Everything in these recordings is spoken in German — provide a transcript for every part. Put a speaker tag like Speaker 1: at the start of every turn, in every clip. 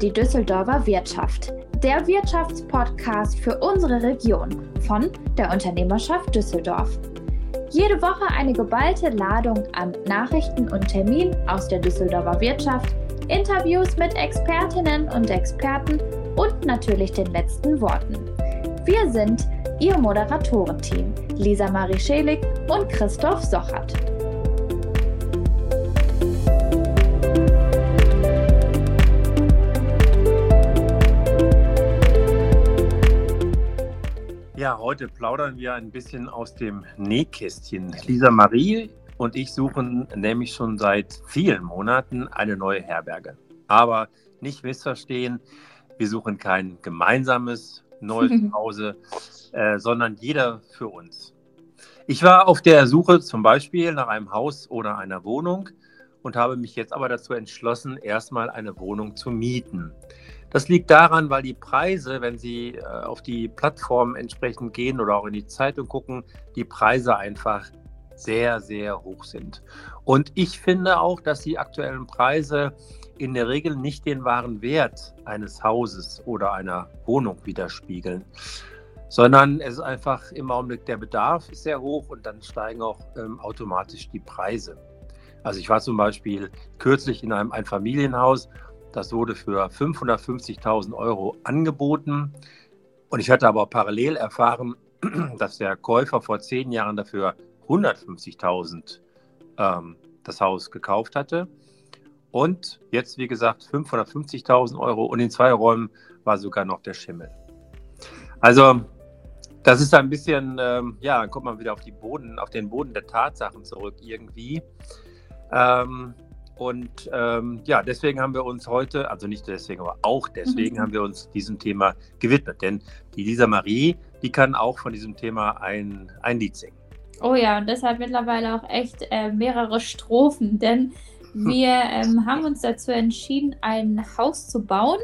Speaker 1: die Düsseldorfer Wirtschaft, der Wirtschaftspodcast für unsere Region von der Unternehmerschaft Düsseldorf. Jede Woche eine geballte Ladung an Nachrichten und Terminen aus der Düsseldorfer Wirtschaft, Interviews mit Expertinnen und Experten und natürlich den letzten Worten. Wir sind Ihr Moderatorenteam Lisa Marie Schelig und Christoph Sochert.
Speaker 2: Heute plaudern wir ein bisschen aus dem Nähkästchen. Lisa Marie und ich suchen nämlich schon seit vielen Monaten eine neue Herberge. Aber nicht missverstehen, wir suchen kein gemeinsames neues Zuhause, äh, sondern jeder für uns. Ich war auf der Suche zum Beispiel nach einem Haus oder einer Wohnung und habe mich jetzt aber dazu entschlossen, erstmal eine Wohnung zu mieten. Das liegt daran, weil die Preise, wenn Sie äh, auf die Plattform entsprechend gehen oder auch in die Zeitung gucken, die Preise einfach sehr, sehr hoch sind. Und ich finde auch, dass die aktuellen Preise in der Regel nicht den wahren Wert eines Hauses oder einer Wohnung widerspiegeln, sondern es ist einfach im Augenblick der Bedarf ist sehr hoch und dann steigen auch ähm, automatisch die Preise. Also ich war zum Beispiel kürzlich in einem Einfamilienhaus das wurde für 550.000 Euro angeboten. Und ich hatte aber parallel erfahren, dass der Käufer vor zehn Jahren dafür 150.000 ähm, das Haus gekauft hatte. Und jetzt, wie gesagt, 550.000 Euro und in zwei Räumen war sogar noch der Schimmel. Also, das ist ein bisschen, ähm, ja, dann kommt man wieder auf, die Boden, auf den Boden der Tatsachen zurück irgendwie. Ähm, und ähm, ja, deswegen haben wir uns heute, also nicht deswegen, aber auch deswegen mhm. haben wir uns diesem Thema gewidmet. Denn die Lisa Marie, die kann auch von diesem Thema ein, ein Lied singen.
Speaker 1: Oh ja, und deshalb mittlerweile auch echt äh, mehrere Strophen, denn hm. wir ähm, haben uns dazu entschieden, ein Haus zu bauen.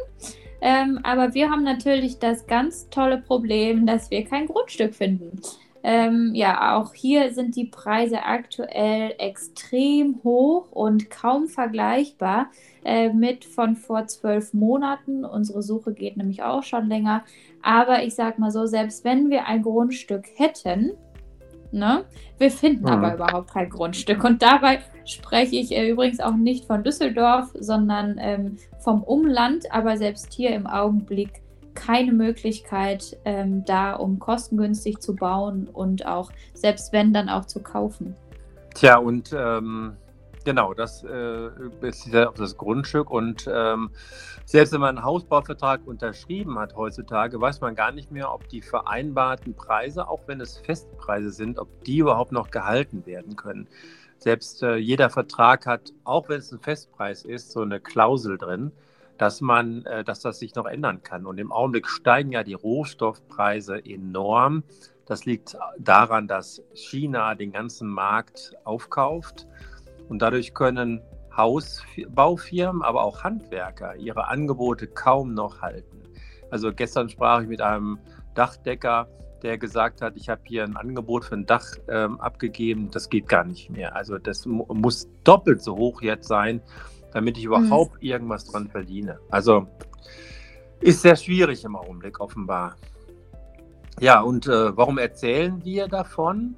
Speaker 1: Ähm, aber wir haben natürlich das ganz tolle Problem, dass wir kein Grundstück finden. Ähm, ja, auch hier sind die Preise aktuell extrem hoch und kaum vergleichbar äh, mit von vor zwölf Monaten. Unsere Suche geht nämlich auch schon länger. Aber ich sag mal so, selbst wenn wir ein Grundstück hätten, ne, wir finden mhm. aber überhaupt kein Grundstück. Und dabei spreche ich äh, übrigens auch nicht von Düsseldorf, sondern ähm, vom Umland. Aber selbst hier im Augenblick keine Möglichkeit ähm, da, um kostengünstig zu bauen und auch, selbst wenn, dann auch zu kaufen.
Speaker 2: Tja, und ähm, genau, das äh, sich auf das Grundstück. Und ähm, selbst wenn man einen Hausbauvertrag unterschrieben hat heutzutage, weiß man gar nicht mehr, ob die vereinbarten Preise, auch wenn es Festpreise sind, ob die überhaupt noch gehalten werden können. Selbst äh, jeder Vertrag hat, auch wenn es ein Festpreis ist, so eine Klausel drin dass man, äh, dass das sich noch ändern kann. Und im Augenblick steigen ja die Rohstoffpreise enorm. Das liegt daran, dass China den ganzen Markt aufkauft und dadurch können Hausbaufirmen, aber auch Handwerker ihre Angebote kaum noch halten. Also gestern sprach ich mit einem Dachdecker, der gesagt hat, ich habe hier ein Angebot für ein Dach ähm, abgegeben, das geht gar nicht mehr. Also das muss doppelt so hoch jetzt sein, damit ich überhaupt mhm. irgendwas dran verdiene. Also ist sehr schwierig im Augenblick offenbar. Ja, und äh, warum erzählen wir davon?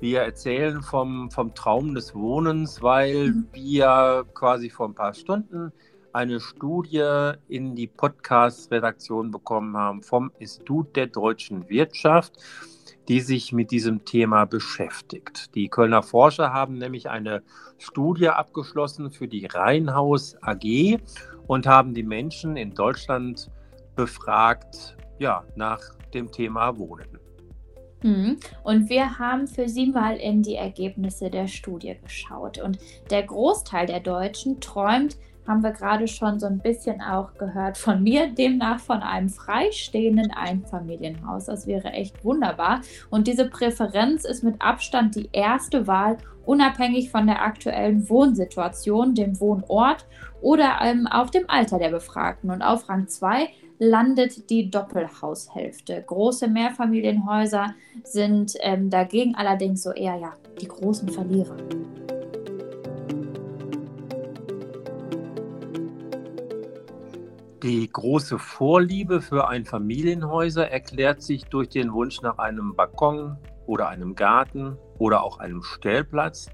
Speaker 2: Wir erzählen vom, vom Traum des Wohnens, weil mhm. wir quasi vor ein paar Stunden eine Studie in die Podcast-Redaktion bekommen haben vom Institut der deutschen Wirtschaft die sich mit diesem Thema beschäftigt. Die Kölner Forscher haben nämlich eine Studie abgeschlossen für die Rheinhaus AG und haben die Menschen in Deutschland befragt ja, nach dem Thema Wohnen.
Speaker 1: Mhm. Und wir haben für Sie mal in die Ergebnisse der Studie geschaut. Und der Großteil der Deutschen träumt haben wir gerade schon so ein bisschen auch gehört von mir, demnach von einem freistehenden Einfamilienhaus. Das wäre echt wunderbar. Und diese Präferenz ist mit Abstand die erste Wahl, unabhängig von der aktuellen Wohnsituation, dem Wohnort oder ähm, auch dem Alter der Befragten. Und auf Rang 2 landet die Doppelhaushälfte. Große Mehrfamilienhäuser sind ähm, dagegen allerdings so eher ja die großen Verlierer.
Speaker 2: Die große Vorliebe für Einfamilienhäuser erklärt sich durch den Wunsch nach einem Balkon oder einem Garten oder auch einem Stellplatz.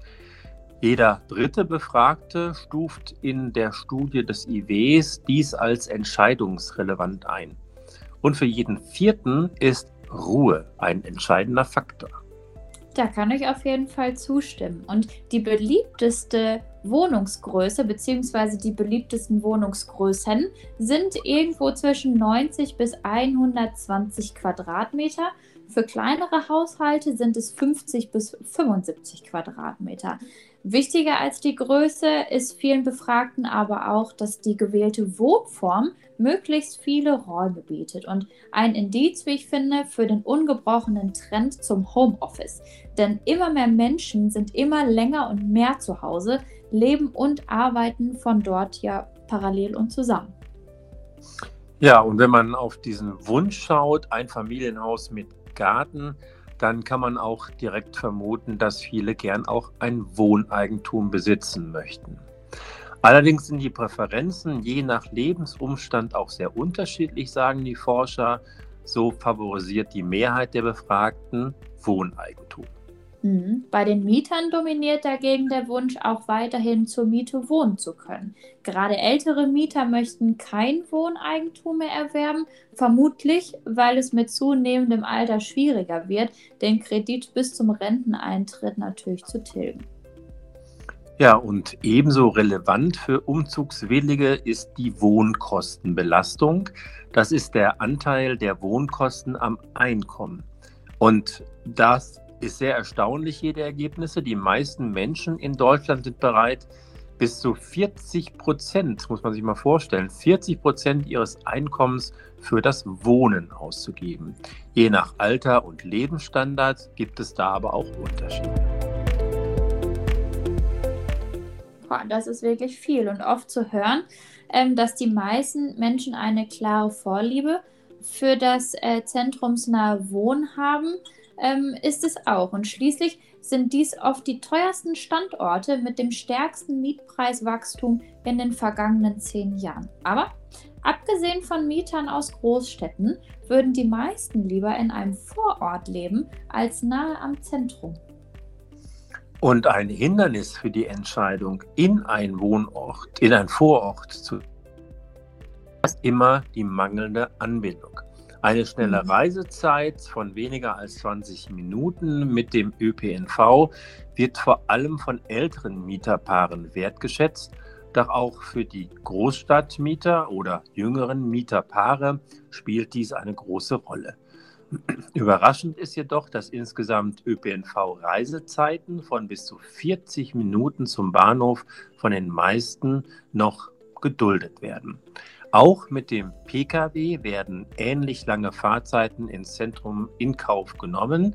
Speaker 2: Jeder dritte Befragte stuft in der Studie des IWs dies als entscheidungsrelevant ein. Und für jeden vierten ist Ruhe ein entscheidender Faktor.
Speaker 1: Da kann ich auf jeden Fall zustimmen. Und die beliebteste Wohnungsgröße bzw. die beliebtesten Wohnungsgrößen sind irgendwo zwischen 90 bis 120 Quadratmeter. Für kleinere Haushalte sind es 50 bis 75 Quadratmeter. Wichtiger als die Größe ist vielen Befragten aber auch, dass die gewählte Wohnform möglichst viele Räume bietet und ein Indiz, wie ich finde, für den ungebrochenen Trend zum Homeoffice. Denn immer mehr Menschen sind immer länger und mehr zu Hause, leben und arbeiten von dort ja parallel und zusammen.
Speaker 2: Ja, und wenn man auf diesen Wunsch schaut, ein Familienhaus mit Garten, dann kann man auch direkt vermuten, dass viele gern auch ein Wohneigentum besitzen möchten. Allerdings sind die Präferenzen je nach Lebensumstand auch sehr unterschiedlich, sagen die Forscher. So favorisiert die Mehrheit der Befragten Wohneigentum.
Speaker 1: Mhm. Bei den Mietern dominiert dagegen der Wunsch, auch weiterhin zur Miete wohnen zu können. Gerade ältere Mieter möchten kein Wohneigentum mehr erwerben, vermutlich weil es mit zunehmendem Alter schwieriger wird, den Kredit bis zum Renteneintritt natürlich zu tilgen.
Speaker 2: Ja, und ebenso relevant für Umzugswillige ist die Wohnkostenbelastung. Das ist der Anteil der Wohnkosten am Einkommen. Und das ist sehr erstaunlich, jede Ergebnisse. Die meisten Menschen in Deutschland sind bereit, bis zu 40 Prozent, muss man sich mal vorstellen, 40 Prozent ihres Einkommens für das Wohnen auszugeben. Je nach Alter und Lebensstandard gibt es da aber auch Unterschiede.
Speaker 1: Das ist wirklich viel und oft zu hören, ähm, dass die meisten Menschen eine klare Vorliebe für das äh, zentrumsnahe Wohnen haben ähm, ist es auch. Und schließlich sind dies oft die teuersten Standorte mit dem stärksten Mietpreiswachstum in den vergangenen zehn Jahren. Aber abgesehen von Mietern aus Großstädten würden die meisten lieber in einem Vorort leben als nahe am Zentrum.
Speaker 2: Und ein Hindernis für die Entscheidung, in einen Wohnort, in einen Vorort zu ist immer die mangelnde Anbindung. Eine schnelle mhm. Reisezeit von weniger als 20 Minuten mit dem ÖPNV wird vor allem von älteren Mieterpaaren wertgeschätzt. Doch auch für die Großstadtmieter oder jüngeren Mieterpaare spielt dies eine große Rolle. Überraschend ist jedoch, dass insgesamt ÖPNV-Reisezeiten von bis zu 40 Minuten zum Bahnhof von den meisten noch geduldet werden. Auch mit dem Pkw werden ähnlich lange Fahrzeiten ins Zentrum in Kauf genommen.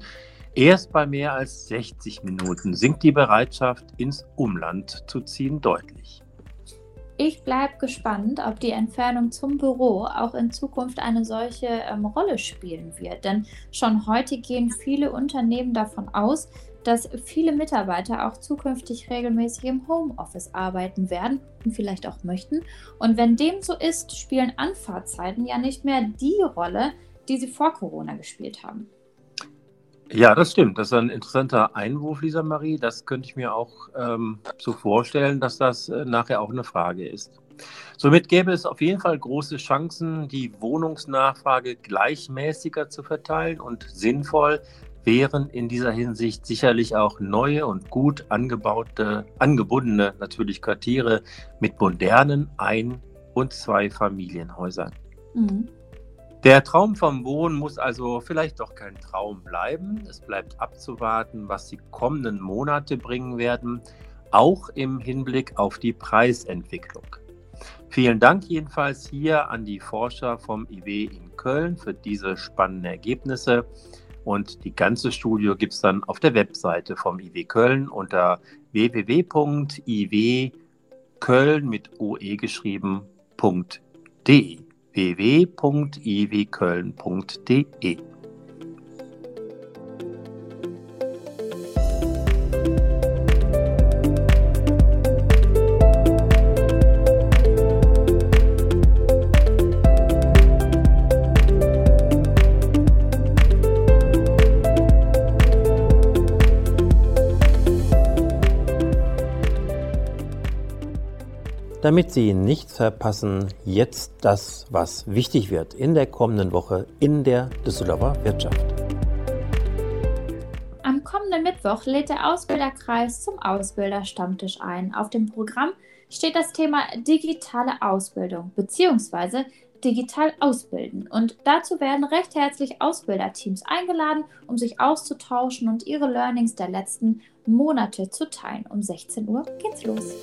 Speaker 2: Erst bei mehr als 60 Minuten sinkt die Bereitschaft, ins Umland zu ziehen, deutlich.
Speaker 1: Ich bleibe gespannt, ob die Entfernung zum Büro auch in Zukunft eine solche ähm, Rolle spielen wird. Denn schon heute gehen viele Unternehmen davon aus, dass viele Mitarbeiter auch zukünftig regelmäßig im Homeoffice arbeiten werden und vielleicht auch möchten. Und wenn dem so ist, spielen Anfahrtzeiten ja nicht mehr die Rolle, die sie vor Corona gespielt haben.
Speaker 2: Ja, das stimmt. Das ist ein interessanter Einwurf, Lisa Marie. Das könnte ich mir auch ähm, so vorstellen, dass das äh, nachher auch eine Frage ist. Somit gäbe es auf jeden Fall große Chancen, die Wohnungsnachfrage gleichmäßiger zu verteilen und sinnvoll wären in dieser Hinsicht sicherlich auch neue und gut angebaute, angebundene natürlich Quartiere mit modernen Ein- und Zwei-Familienhäusern. Mhm. Der Traum vom Wohnen muss also vielleicht doch kein Traum bleiben. Es bleibt abzuwarten, was die kommenden Monate bringen werden, auch im Hinblick auf die Preisentwicklung. Vielen Dank jedenfalls hier an die Forscher vom IW in Köln für diese spannenden Ergebnisse. Und die ganze Studie gibt es dann auf der Webseite vom IW Köln unter www.iwköln mit oe geschrieben.de www.iwköln.de Damit Sie nichts verpassen, jetzt das, was wichtig wird in der kommenden Woche in der Düsseldorfer Wirtschaft.
Speaker 1: Am kommenden Mittwoch lädt der Ausbilderkreis zum Ausbilderstammtisch ein. Auf dem Programm steht das Thema digitale Ausbildung bzw. digital ausbilden. Und dazu werden recht herzlich Ausbilderteams eingeladen, um sich auszutauschen und ihre Learnings der letzten Monate zu teilen. Um 16 Uhr geht's los.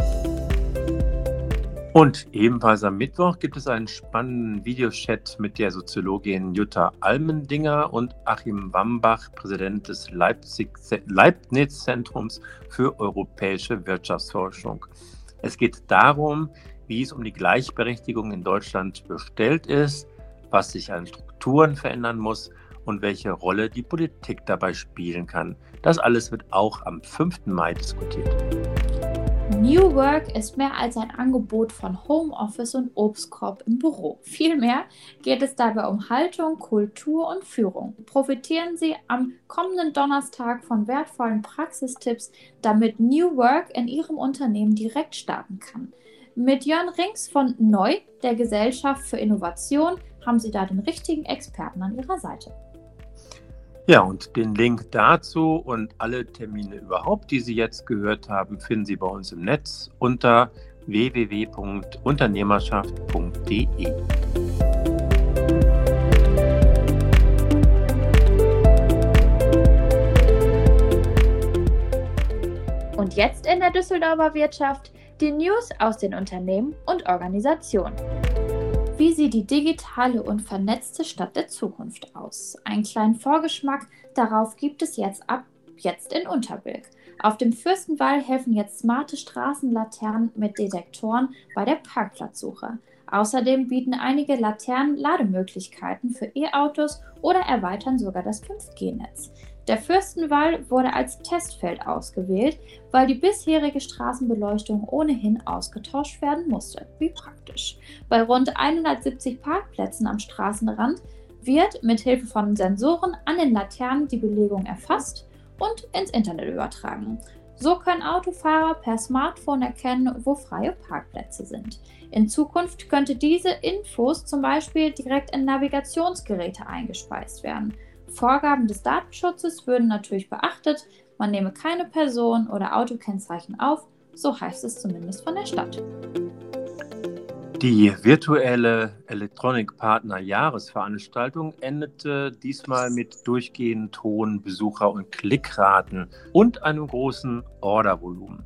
Speaker 2: Und ebenfalls am Mittwoch gibt es einen spannenden Videochat mit der Soziologin Jutta Almendinger und Achim Wambach, Präsident des Leibniz-Zentrums für europäische Wirtschaftsforschung. Es geht darum, wie es um die Gleichberechtigung in Deutschland bestellt ist, was sich an Strukturen verändern muss und welche Rolle die Politik dabei spielen kann. Das alles wird auch am 5. Mai diskutiert.
Speaker 1: New Work ist mehr als ein Angebot von Homeoffice und Obstkorb im Büro. Vielmehr geht es dabei um Haltung, Kultur und Führung. Profitieren Sie am kommenden Donnerstag von wertvollen Praxistipps, damit New Work in Ihrem Unternehmen direkt starten kann. Mit Jörn Rings von Neu, der Gesellschaft für Innovation, haben Sie da den richtigen Experten an Ihrer Seite.
Speaker 2: Ja, und den Link dazu und alle Termine überhaupt, die Sie jetzt gehört haben, finden Sie bei uns im Netz unter www.unternehmerschaft.de.
Speaker 1: Und jetzt in der Düsseldorfer Wirtschaft die News aus den Unternehmen und Organisationen. Wie sieht die digitale und vernetzte Stadt der Zukunft aus? Einen kleinen Vorgeschmack darauf gibt es jetzt ab jetzt in Unterbilk. Auf dem Fürstenwall helfen jetzt smarte Straßenlaternen mit Detektoren bei der Parkplatzsuche. Außerdem bieten einige Laternen Lademöglichkeiten für E-Autos oder erweitern sogar das 5G-Netz. Der Fürstenwall wurde als Testfeld ausgewählt, weil die bisherige Straßenbeleuchtung ohnehin ausgetauscht werden musste. Wie praktisch. Bei rund 170 Parkplätzen am Straßenrand wird mit Hilfe von Sensoren an den Laternen die Belegung erfasst und ins Internet übertragen. So können Autofahrer per Smartphone erkennen, wo freie Parkplätze sind. In Zukunft könnte diese Infos zum Beispiel direkt in Navigationsgeräte eingespeist werden. Vorgaben des Datenschutzes würden natürlich beachtet, man nehme keine Person oder Autokennzeichen auf, so heißt es zumindest von der Stadt.
Speaker 2: Die virtuelle Electronic Partner Jahresveranstaltung endete diesmal mit durchgehend hohen Besucher- und Klickraten und einem großen Ordervolumen.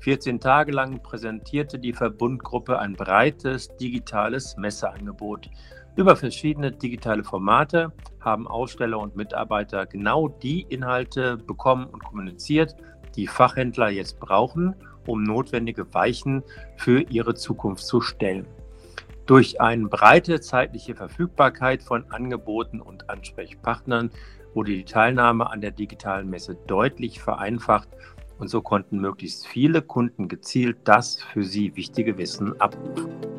Speaker 2: 14 Tage lang präsentierte die Verbundgruppe ein breites digitales Messeangebot. Über verschiedene digitale Formate haben Aussteller und Mitarbeiter genau die Inhalte bekommen und kommuniziert, die Fachhändler jetzt brauchen, um notwendige Weichen für ihre Zukunft zu stellen. Durch eine breite zeitliche Verfügbarkeit von Angeboten und Ansprechpartnern wurde die Teilnahme an der digitalen Messe deutlich vereinfacht und so konnten möglichst viele Kunden gezielt das für sie wichtige Wissen abrufen.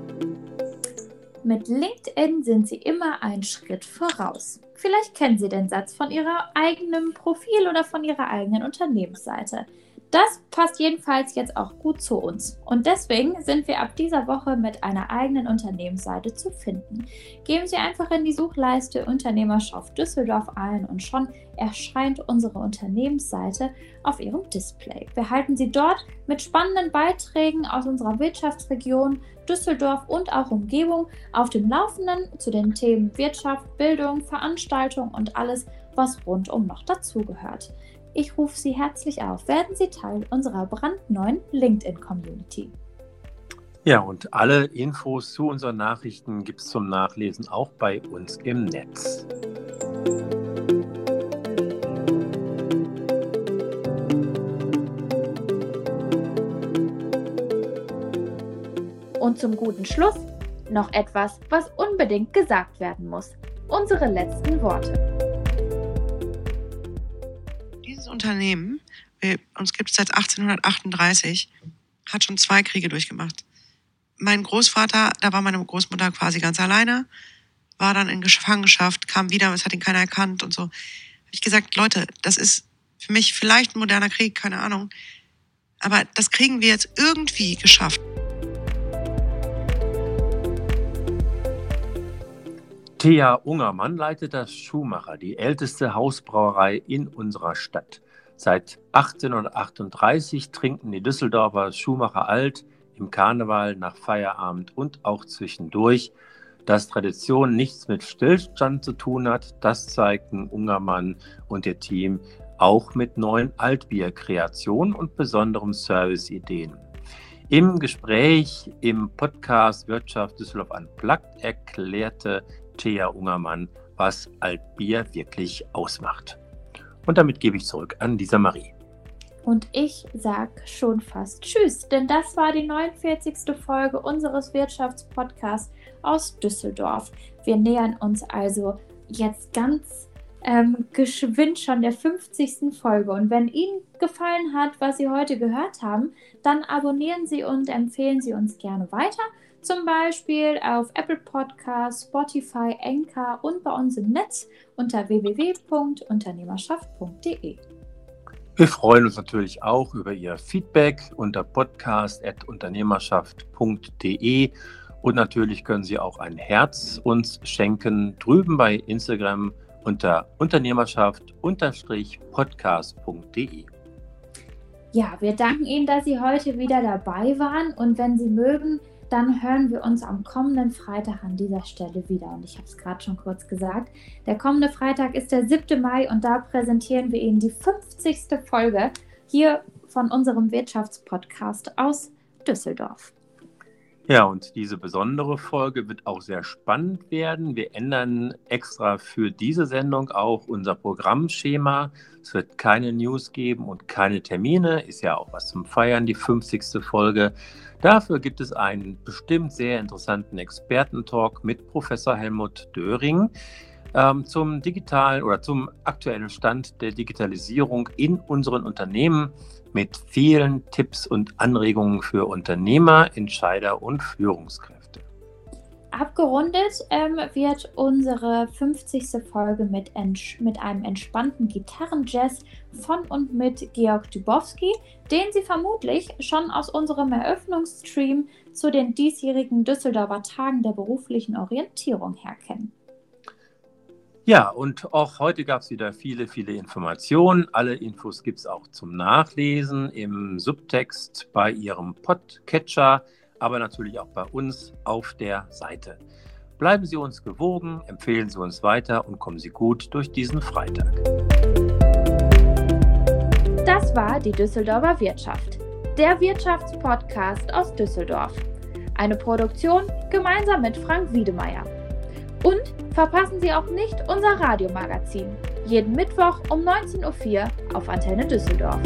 Speaker 1: Mit LinkedIn sind Sie immer einen Schritt voraus. Vielleicht kennen Sie den Satz von Ihrem eigenen Profil oder von Ihrer eigenen Unternehmensseite. Das passt jedenfalls jetzt auch gut zu uns. Und deswegen sind wir ab dieser Woche mit einer eigenen Unternehmensseite zu finden. Geben Sie einfach in die Suchleiste Unternehmerschaft Düsseldorf ein und schon erscheint unsere Unternehmensseite auf Ihrem Display. Wir halten Sie dort mit spannenden Beiträgen aus unserer Wirtschaftsregion Düsseldorf und auch Umgebung auf dem Laufenden zu den Themen Wirtschaft, Bildung, Veranstaltung und alles, was rundum noch dazugehört. Ich rufe Sie herzlich auf. Werden Sie Teil unserer brandneuen LinkedIn-Community.
Speaker 2: Ja, und alle Infos zu unseren Nachrichten gibt es zum Nachlesen auch bei uns im Netz.
Speaker 1: Und zum guten Schluss noch etwas, was unbedingt gesagt werden muss. Unsere letzten Worte.
Speaker 3: Unternehmen, wir, uns gibt es seit 1838, hat schon zwei Kriege durchgemacht. Mein Großvater, da war meine Großmutter quasi ganz alleine, war dann in Gefangenschaft, kam wieder, es hat ihn keiner erkannt und so. Habe ich gesagt, Leute, das ist für mich vielleicht ein moderner Krieg, keine Ahnung. Aber das kriegen wir jetzt irgendwie geschafft.
Speaker 2: Thea Ungermann leitet das Schumacher, die älteste Hausbrauerei in unserer Stadt. Seit 1838 trinken die Düsseldorfer Schuhmacher alt im Karneval, nach Feierabend und auch zwischendurch. Dass Tradition nichts mit Stillstand zu tun hat, das zeigten Ungermann und ihr Team auch mit neuen Altbierkreationen und besonderen Serviceideen. Im Gespräch im Podcast Wirtschaft Düsseldorf Unplugged erklärte Thea Ungermann, was Altbier wirklich ausmacht. Und damit gebe ich zurück an Lisa Marie.
Speaker 1: Und ich sag schon fast Tschüss, denn das war die 49. Folge unseres Wirtschaftspodcasts aus Düsseldorf. Wir nähern uns also jetzt ganz ähm, geschwind schon der 50. Folge. Und wenn Ihnen gefallen hat, was Sie heute gehört haben, dann abonnieren Sie und empfehlen Sie uns gerne weiter. Zum Beispiel auf Apple Podcasts, Spotify, Anchor und bei uns im Netz unter www.unternehmerschaft.de.
Speaker 2: Wir freuen uns natürlich auch über Ihr Feedback unter podcast.unternehmerschaft.de und natürlich können Sie auch ein Herz uns schenken drüben bei Instagram unter unternehmerschaft-podcast.de.
Speaker 1: Ja, wir danken Ihnen, dass Sie heute wieder dabei waren und wenn Sie mögen, dann hören wir uns am kommenden Freitag an dieser Stelle wieder. Und ich habe es gerade schon kurz gesagt. Der kommende Freitag ist der 7. Mai und da präsentieren wir Ihnen die 50. Folge hier von unserem Wirtschaftspodcast aus Düsseldorf.
Speaker 2: Ja, und diese besondere Folge wird auch sehr spannend werden. Wir ändern extra für diese Sendung auch unser Programmschema. Es wird keine News geben und keine Termine. Ist ja auch was zum Feiern, die 50. Folge. Dafür gibt es einen bestimmt sehr interessanten Expertentalk mit Professor Helmut Döring ähm, zum digitalen oder zum aktuellen Stand der Digitalisierung in unseren Unternehmen mit vielen Tipps und Anregungen für Unternehmer, Entscheider und Führungskräfte.
Speaker 1: Abgerundet ähm, wird unsere 50. Folge mit, mit einem entspannten Gitarrenjazz von und mit Georg Dubowski, den Sie vermutlich schon aus unserem Eröffnungsstream zu den diesjährigen Düsseldorfer Tagen der beruflichen Orientierung her kennen.
Speaker 2: Ja, und auch heute gab es wieder viele, viele Informationen. Alle Infos gibt es auch zum Nachlesen im Subtext bei Ihrem Podcatcher, aber natürlich auch bei uns auf der Seite. Bleiben Sie uns gewogen, empfehlen Sie uns weiter und kommen Sie gut durch diesen Freitag.
Speaker 1: Das war die Düsseldorfer Wirtschaft, der Wirtschaftspodcast aus Düsseldorf. Eine Produktion gemeinsam mit Frank Wiedemeyer. Und verpassen Sie auch nicht unser Radiomagazin. Jeden Mittwoch um 19.04 Uhr auf Antenne Düsseldorf.